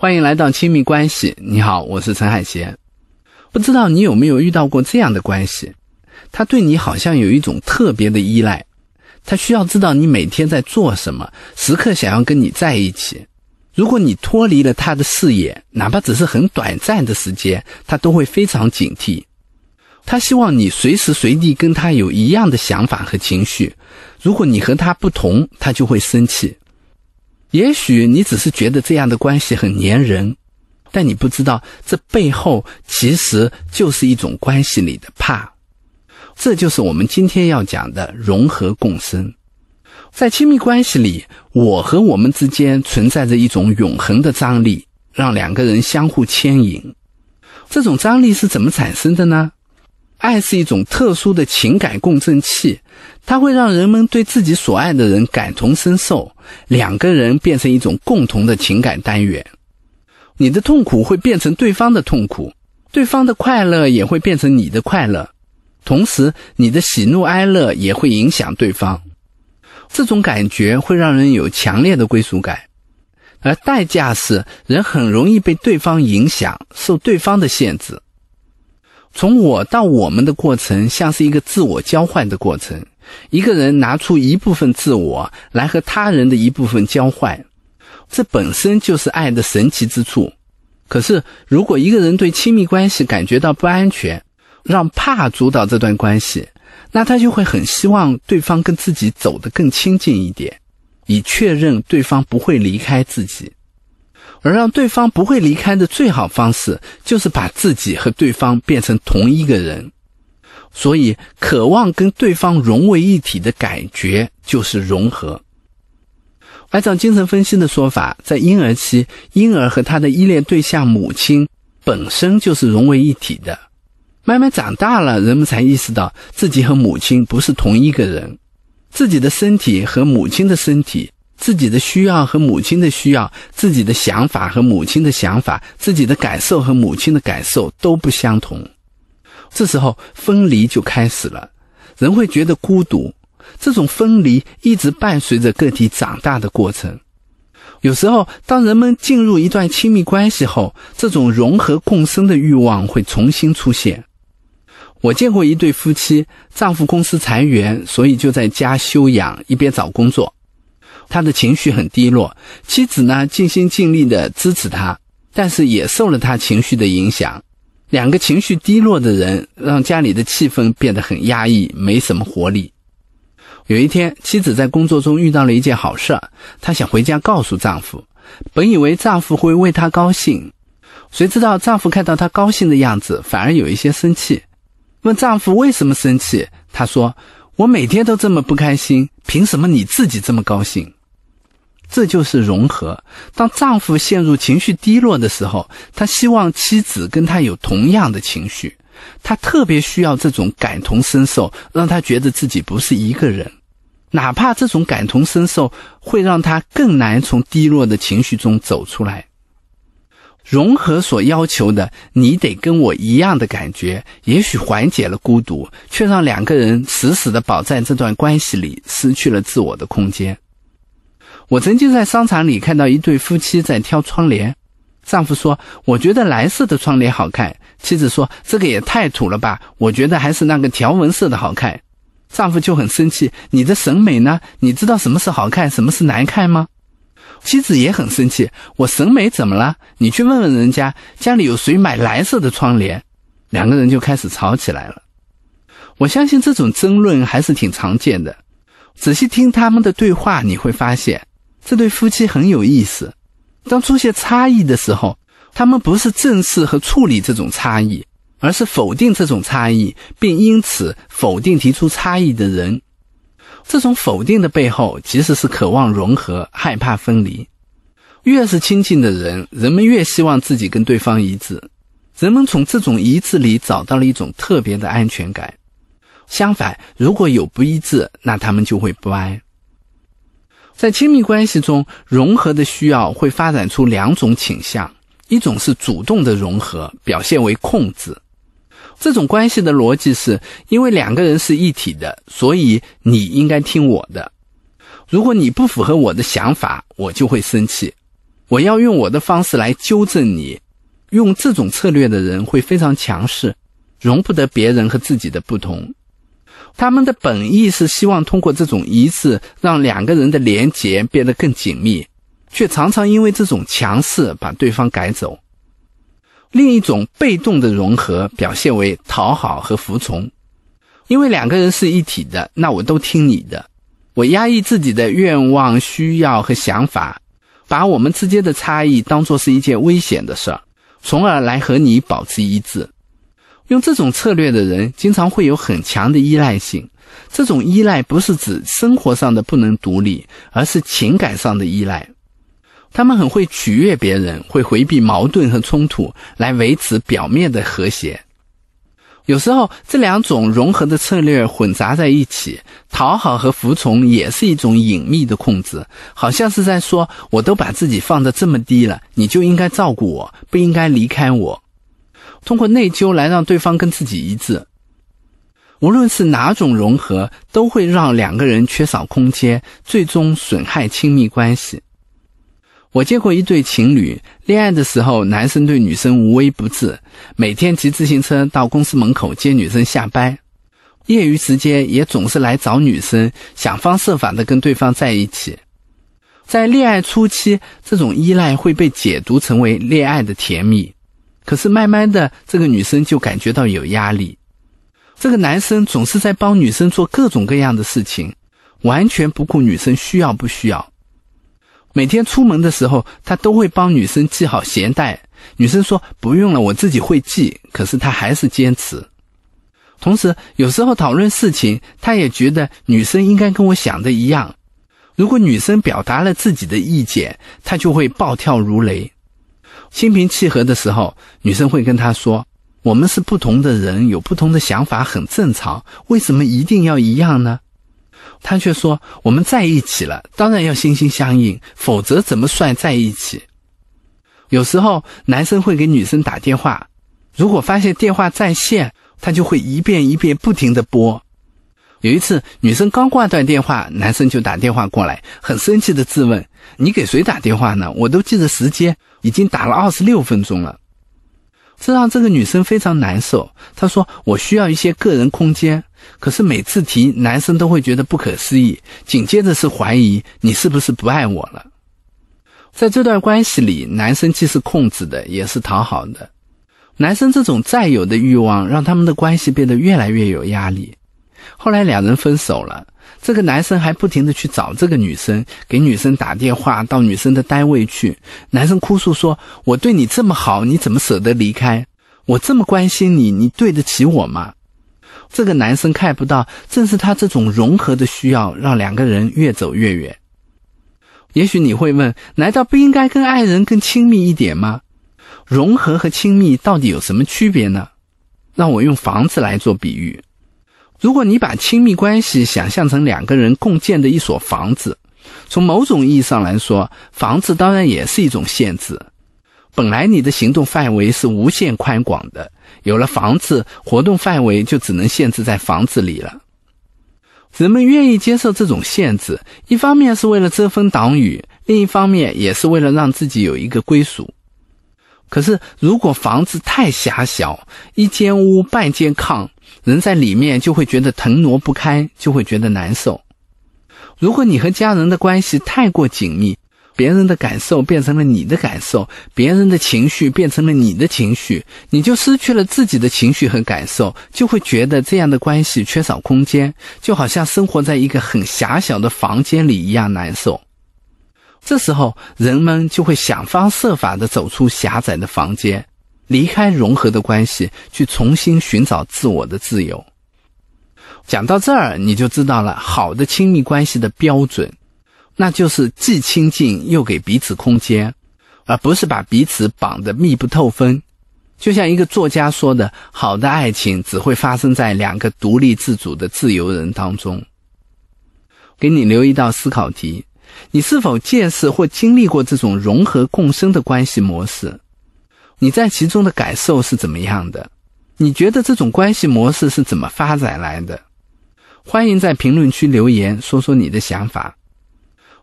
欢迎来到亲密关系。你好，我是陈海贤。不知道你有没有遇到过这样的关系？他对你好像有一种特别的依赖，他需要知道你每天在做什么，时刻想要跟你在一起。如果你脱离了他的视野，哪怕只是很短暂的时间，他都会非常警惕。他希望你随时随地跟他有一样的想法和情绪。如果你和他不同，他就会生气。也许你只是觉得这样的关系很粘人，但你不知道这背后其实就是一种关系里的怕。这就是我们今天要讲的融合共生。在亲密关系里，我和我们之间存在着一种永恒的张力，让两个人相互牵引。这种张力是怎么产生的呢？爱是一种特殊的情感共振器，它会让人们对自己所爱的人感同身受，两个人变成一种共同的情感单元。你的痛苦会变成对方的痛苦，对方的快乐也会变成你的快乐，同时你的喜怒哀乐也会影响对方。这种感觉会让人有强烈的归属感，而代价是人很容易被对方影响，受对方的限制。从我到我们的过程，像是一个自我交换的过程。一个人拿出一部分自我来和他人的一部分交换，这本身就是爱的神奇之处。可是，如果一个人对亲密关系感觉到不安全，让怕主导这段关系，那他就会很希望对方跟自己走得更亲近一点，以确认对方不会离开自己。而让对方不会离开的最好方式，就是把自己和对方变成同一个人。所以，渴望跟对方融为一体的感觉就是融合。按照精神分析的说法，在婴儿期，婴儿和他的依恋对象母亲本身就是融为一体的。慢慢长大了，人们才意识到自己和母亲不是同一个人，自己的身体和母亲的身体。自己的需要和母亲的需要，自己的想法和母亲的想法，自己的感受和母亲的感受都不相同。这时候分离就开始了，人会觉得孤独。这种分离一直伴随着个体长大的过程。有时候，当人们进入一段亲密关系后，这种融合共生的欲望会重新出现。我见过一对夫妻，丈夫公司裁员，所以就在家休养，一边找工作。他的情绪很低落，妻子呢尽心尽力的支持他，但是也受了他情绪的影响。两个情绪低落的人让家里的气氛变得很压抑，没什么活力。有一天，妻子在工作中遇到了一件好事，她想回家告诉丈夫，本以为丈夫会为她高兴，谁知道丈夫看到她高兴的样子，反而有一些生气。问丈夫为什么生气，他说：“我每天都这么不开心，凭什么你自己这么高兴？”这就是融合。当丈夫陷入情绪低落的时候，他希望妻子跟他有同样的情绪，他特别需要这种感同身受，让他觉得自己不是一个人，哪怕这种感同身受会让他更难从低落的情绪中走出来。融合所要求的，你得跟我一样的感觉，也许缓解了孤独，却让两个人死死的保在这段关系里，失去了自我的空间。我曾经在商场里看到一对夫妻在挑窗帘，丈夫说：“我觉得蓝色的窗帘好看。”妻子说：“这个也太土了吧，我觉得还是那个条纹色的好看。”丈夫就很生气：“你的审美呢？你知道什么是好看，什么是难看吗？”妻子也很生气：“我审美怎么了？你去问问人家家里有谁买蓝色的窗帘。”两个人就开始吵起来了。我相信这种争论还是挺常见的。仔细听他们的对话，你会发现。这对夫妻很有意思。当出现差异的时候，他们不是正视和处理这种差异，而是否定这种差异，并因此否定提出差异的人。这种否定的背后，其实是渴望融合、害怕分离。越是亲近的人，人们越希望自己跟对方一致。人们从这种一致里找到了一种特别的安全感。相反，如果有不一致，那他们就会不安。在亲密关系中，融合的需要会发展出两种倾向：一种是主动的融合，表现为控制。这种关系的逻辑是，因为两个人是一体的，所以你应该听我的。如果你不符合我的想法，我就会生气。我要用我的方式来纠正你。用这种策略的人会非常强势，容不得别人和自己的不同。他们的本意是希望通过这种仪式让两个人的连结变得更紧密，却常常因为这种强势把对方赶走。另一种被动的融合表现为讨好和服从，因为两个人是一体的，那我都听你的。我压抑自己的愿望、需要和想法，把我们之间的差异当作是一件危险的事儿，从而来和你保持一致。用这种策略的人经常会有很强的依赖性，这种依赖不是指生活上的不能独立，而是情感上的依赖。他们很会取悦别人，会回避矛盾和冲突，来维持表面的和谐。有时候，这两种融合的策略混杂在一起，讨好和服从也是一种隐秘的控制，好像是在说：“我都把自己放得这么低了，你就应该照顾我，不应该离开我。”通过内疚来让对方跟自己一致，无论是哪种融合，都会让两个人缺少空间，最终损害亲密关系。我见过一对情侣，恋爱的时候，男生对女生无微不至，每天骑自行车到公司门口接女生下班，业余时间也总是来找女生，想方设法的跟对方在一起。在恋爱初期，这种依赖会被解读成为恋爱的甜蜜。可是慢慢的，这个女生就感觉到有压力。这个男生总是在帮女生做各种各样的事情，完全不顾女生需要不需要。每天出门的时候，他都会帮女生系好鞋带。女生说不用了，我自己会系。可是他还是坚持。同时，有时候讨论事情，他也觉得女生应该跟我想的一样。如果女生表达了自己的意见，他就会暴跳如雷。心平气和的时候，女生会跟他说：“我们是不同的人，有不同的想法很正常。为什么一定要一样呢？”他却说：“我们在一起了，当然要心心相印，否则怎么算在一起？”有时候，男生会给女生打电话，如果发现电话在线，他就会一遍一遍不停的拨。有一次，女生刚挂断电话，男生就打电话过来，很生气的质问：“你给谁打电话呢？我都记得时间，已经打了二十六分钟了。”这让这个女生非常难受。她说：“我需要一些个人空间。”可是每次提，男生都会觉得不可思议，紧接着是怀疑：“你是不是不爱我了？”在这段关系里，男生既是控制的，也是讨好的。男生这种占有的欲望，让他们的关系变得越来越有压力。后来两人分手了，这个男生还不停的去找这个女生，给女生打电话，到女生的单位去。男生哭诉说：“我对你这么好，你怎么舍得离开？我这么关心你，你对得起我吗？”这个男生看不到，正是他这种融合的需要，让两个人越走越远。也许你会问：难道不应该跟爱人更亲密一点吗？融合和亲密到底有什么区别呢？让我用房子来做比喻。如果你把亲密关系想象成两个人共建的一所房子，从某种意义上来说，房子当然也是一种限制。本来你的行动范围是无限宽广的，有了房子，活动范围就只能限制在房子里了。人们愿意接受这种限制，一方面是为了遮风挡雨，另一方面也是为了让自己有一个归属。可是，如果房子太狭小，一间屋半间炕，人在里面就会觉得腾挪不开，就会觉得难受。如果你和家人的关系太过紧密，别人的感受变成了你的感受，别人的情绪变成了你的情绪，你就失去了自己的情绪和感受，就会觉得这样的关系缺少空间，就好像生活在一个很狭小的房间里一样难受。这时候，人们就会想方设法地走出狭窄的房间，离开融合的关系，去重新寻找自我的自由。讲到这儿，你就知道了好的亲密关系的标准，那就是既亲近又给彼此空间，而不是把彼此绑得密不透风。就像一个作家说的：“好的爱情只会发生在两个独立自主的自由人当中。”给你留一道思考题。你是否见识或经历过这种融合共生的关系模式？你在其中的感受是怎么样的？你觉得这种关系模式是怎么发展来的？欢迎在评论区留言说说你的想法。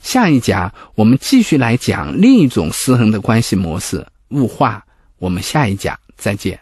下一讲我们继续来讲另一种失衡的关系模式——物化。我们下一讲再见。